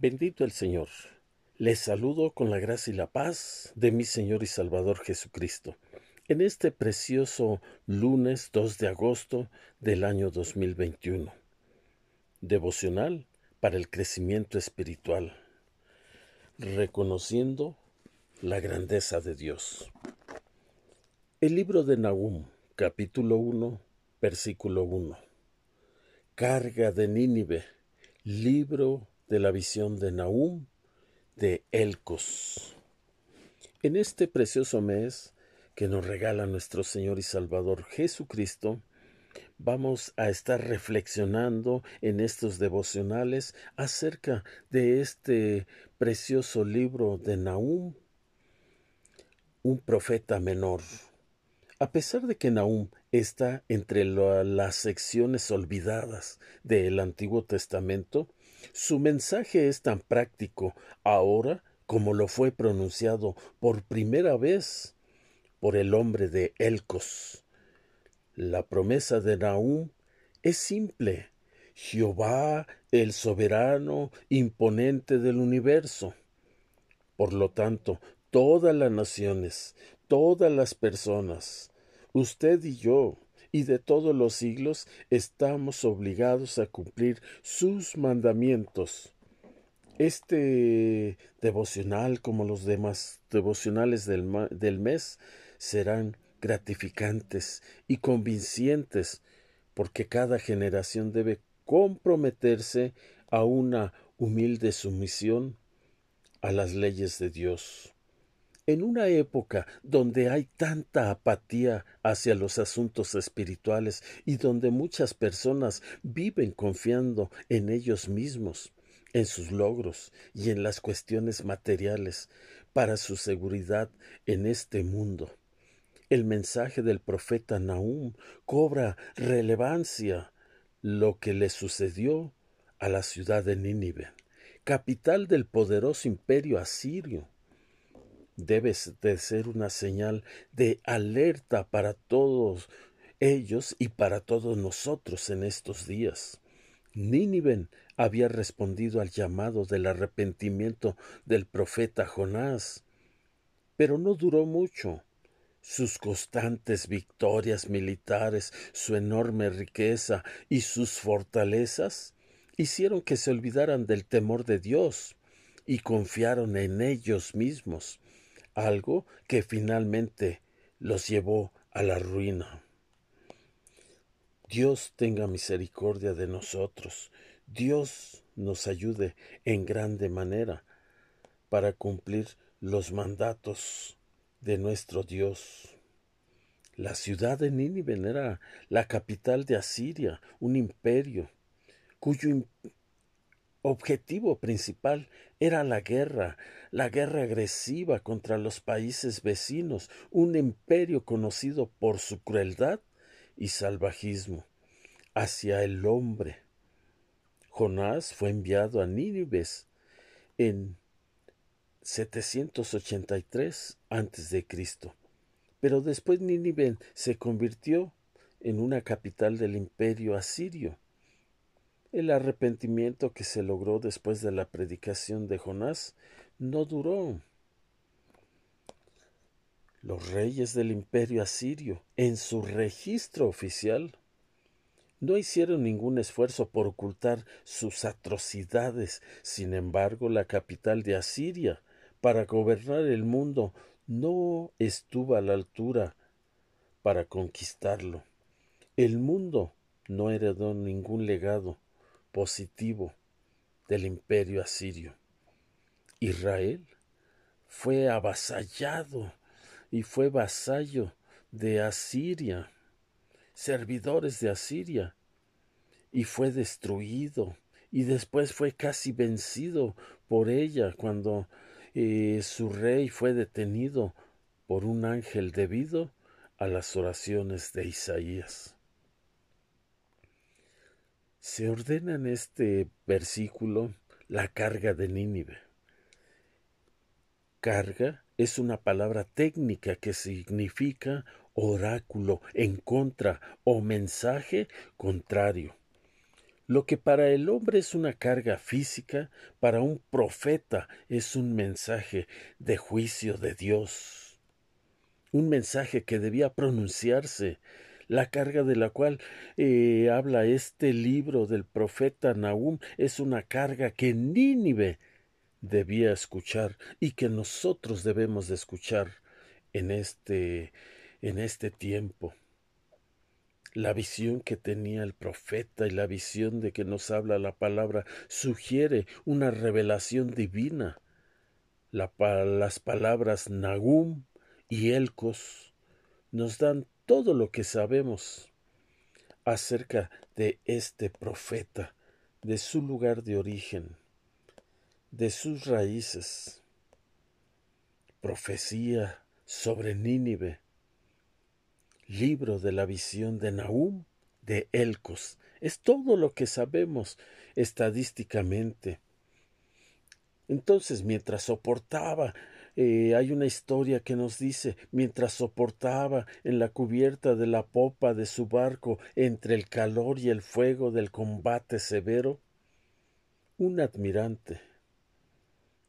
Bendito el Señor. Les saludo con la gracia y la paz de mi Señor y Salvador Jesucristo. En este precioso lunes 2 de agosto del año 2021. Devocional para el crecimiento espiritual. Reconociendo la grandeza de Dios. El libro de Nahum, capítulo 1, versículo 1. Carga de Nínive, libro de la visión de Nahum de Elcos. En este precioso mes que nos regala nuestro Señor y Salvador Jesucristo, vamos a estar reflexionando en estos devocionales acerca de este precioso libro de Nahum, un profeta menor. A pesar de que Nahum está entre las secciones olvidadas del Antiguo Testamento, su mensaje es tan práctico ahora como lo fue pronunciado por primera vez por el hombre de Elcos. La promesa de Nahum es simple. Jehová, el soberano, imponente del universo. Por lo tanto, todas las naciones, todas las personas, usted y yo, y de todos los siglos estamos obligados a cumplir sus mandamientos. Este devocional, como los demás devocionales del, del mes, serán gratificantes y convincentes, porque cada generación debe comprometerse a una humilde sumisión a las leyes de Dios. En una época donde hay tanta apatía hacia los asuntos espirituales y donde muchas personas viven confiando en ellos mismos, en sus logros y en las cuestiones materiales para su seguridad en este mundo. El mensaje del profeta Nahum cobra relevancia lo que le sucedió a la ciudad de Nínive, capital del poderoso imperio asirio debes de ser una señal de alerta para todos ellos y para todos nosotros en estos días. Nínive había respondido al llamado del arrepentimiento del profeta Jonás, pero no duró mucho. Sus constantes victorias militares, su enorme riqueza y sus fortalezas hicieron que se olvidaran del temor de Dios y confiaron en ellos mismos algo que finalmente los llevó a la ruina. Dios tenga misericordia de nosotros. Dios nos ayude en grande manera para cumplir los mandatos de nuestro Dios. La ciudad de Nínive era la capital de Asiria, un imperio cuyo objetivo principal era la guerra, la guerra agresiva contra los países vecinos, un imperio conocido por su crueldad y salvajismo hacia el hombre. Jonás fue enviado a Nínive en 783 a.C. Pero después Nínive se convirtió en una capital del imperio asirio. El arrepentimiento que se logró después de la predicación de Jonás no duró. Los reyes del imperio asirio, en su registro oficial, no hicieron ningún esfuerzo por ocultar sus atrocidades. Sin embargo, la capital de Asiria, para gobernar el mundo, no estuvo a la altura para conquistarlo. El mundo no heredó ningún legado positivo del imperio asirio. Israel fue avasallado y fue vasallo de Asiria, servidores de Asiria, y fue destruido, y después fue casi vencido por ella cuando eh, su rey fue detenido por un ángel debido a las oraciones de Isaías. Se ordena en este versículo la carga de Nínive. Carga es una palabra técnica que significa oráculo en contra o mensaje contrario. Lo que para el hombre es una carga física, para un profeta es un mensaje de juicio de Dios. Un mensaje que debía pronunciarse, la carga de la cual eh, habla este libro del profeta Nahum es una carga que Nínive debía escuchar y que nosotros debemos de escuchar en este en este tiempo la visión que tenía el profeta y la visión de que nos habla la palabra sugiere una revelación divina. las palabras Nagum y Elcos nos dan todo lo que sabemos acerca de este profeta, de su lugar de origen, de sus raíces. Profecía sobre Nínive, libro de la visión de Nahum de Elcos. Es todo lo que sabemos estadísticamente. Entonces, mientras soportaba, eh, hay una historia que nos dice, mientras soportaba en la cubierta de la popa de su barco entre el calor y el fuego del combate severo, un admirante,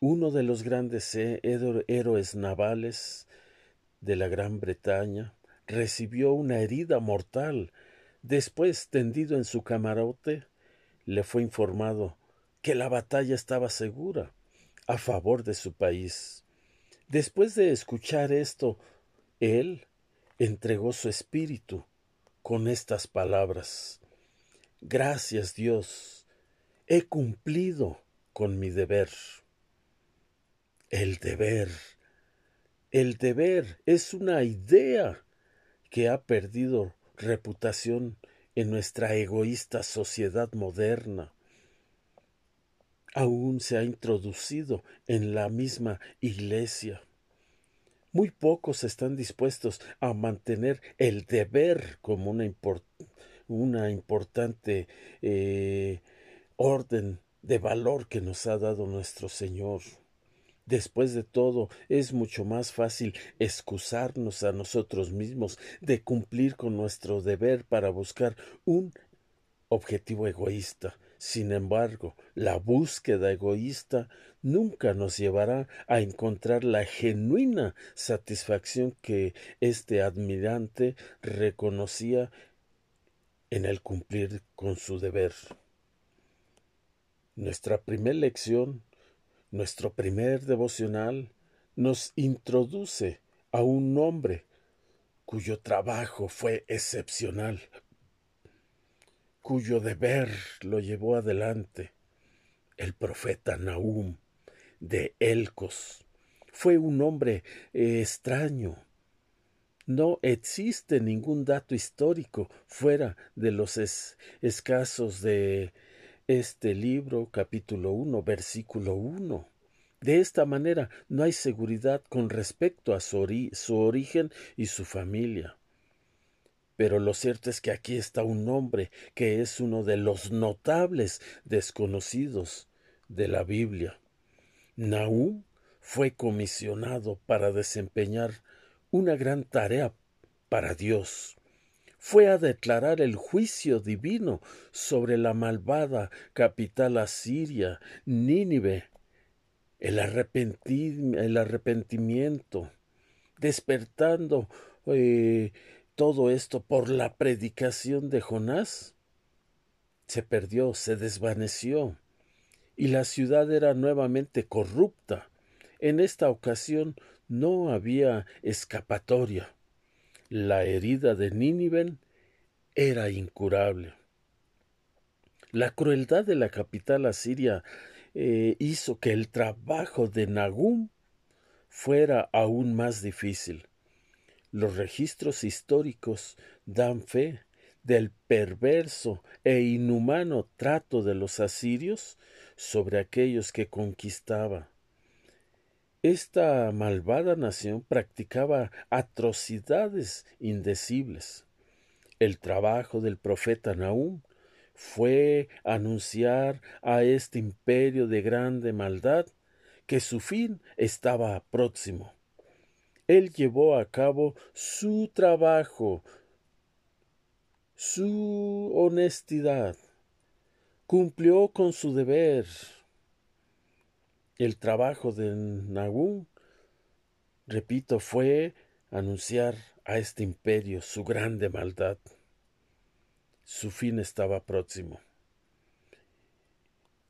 uno de los grandes héroes navales de la Gran Bretaña, recibió una herida mortal. Después, tendido en su camarote, le fue informado que la batalla estaba segura a favor de su país. Después de escuchar esto, él entregó su espíritu con estas palabras Gracias Dios, he cumplido con mi deber. El deber. El deber es una idea que ha perdido reputación en nuestra egoísta sociedad moderna. Aún se ha introducido en la misma iglesia. Muy pocos están dispuestos a mantener el deber como una, importante eh, orden de valor que nos ha dado nuestro Señor. Después de todo, es mucho más fácil excusarnos a nosotros mismos de cumplir con nuestro deber para buscar un objetivo egoísta. Sin embargo, la búsqueda egoísta nunca nos llevará a encontrar la genuina satisfacción que este admirante reconocía en el cumplir con su deber. Nuestra primera lección nuestro primer devocional nos introduce a un hombre cuyo trabajo fue excepcional, cuyo deber lo llevó adelante, el profeta Nahum de Elcos. Fue un hombre eh, extraño. No existe ningún dato histórico fuera de los escasos de este libro, capítulo 1, versículo 1. De esta manera no hay seguridad con respecto a su, su, origen y su familia. Pero lo cierto es que aquí está un hombre que es uno de los notables desconocidos de la Biblia. Nahum fue comisionado para desempeñar una gran tarea para Dios fue a declarar el juicio divino sobre la malvada capital asiria, Nínive, el, el arrepentimiento, despertando eh, todo esto por la predicación de Jonás. Se perdió, se desvaneció, y la ciudad era nuevamente corrupta. En esta ocasión no había escapatoria. La herida de Nínive era incurable. La crueldad de la capital asiria eh, hizo que el trabajo de Nagum fuera aún más difícil. Los registros históricos dan fe del perverso e inhumano trato de los asirios sobre aquellos que conquistaba. Esta malvada nación practicaba atrocidades indecibles. El trabajo del profeta Nahum fue anunciar a este imperio de grande maldad que su fin estaba próximo. Él llevó a cabo su trabajo, su honestidad, cumplió con su deber. El trabajo de Nahum, repito, fue anunciar a este imperio su grande maldad. Su fin estaba próximo.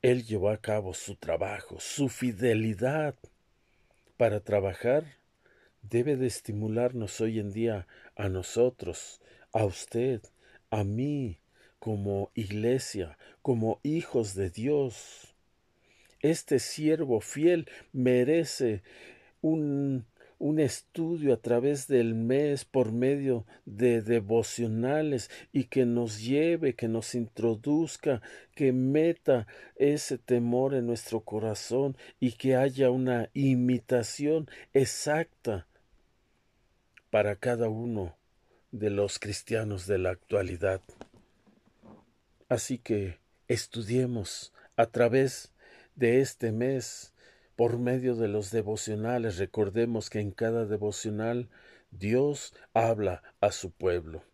Él llevó a cabo su trabajo, su fidelidad para trabajar debe de estimularnos hoy en día a nosotros, a usted, a mí, como iglesia, como hijos de Dios. Este siervo fiel merece un un estudio a través del mes por medio de devocionales y que nos lleve, que nos introduzca, que meta ese temor en nuestro corazón y que haya una imitación exacta para cada uno de los cristianos de la actualidad. Así que estudiemos a través de este mes por medio de los devocionales. Recordemos que en cada devocional Dios habla a su pueblo.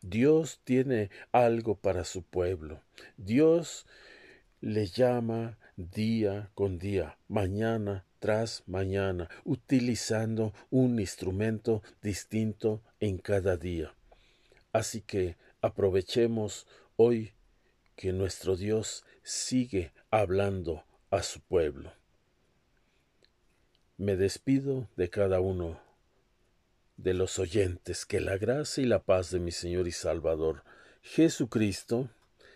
Dios tiene algo para su pueblo. Dios le llama día con día, mañana tras mañana, utilizando un instrumento distinto en cada día. Así que aprovechemos hoy que nuestro Dios sigue hablando a su pueblo. Me despido de cada uno de los oyentes, que la gracia y la paz de mi Señor y Salvador Jesucristo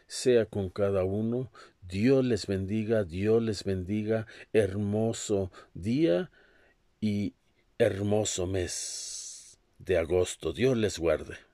sea con cada uno. Dios les bendiga, Dios les bendiga. Hermoso día y hermoso mes de agosto. Dios les guarde.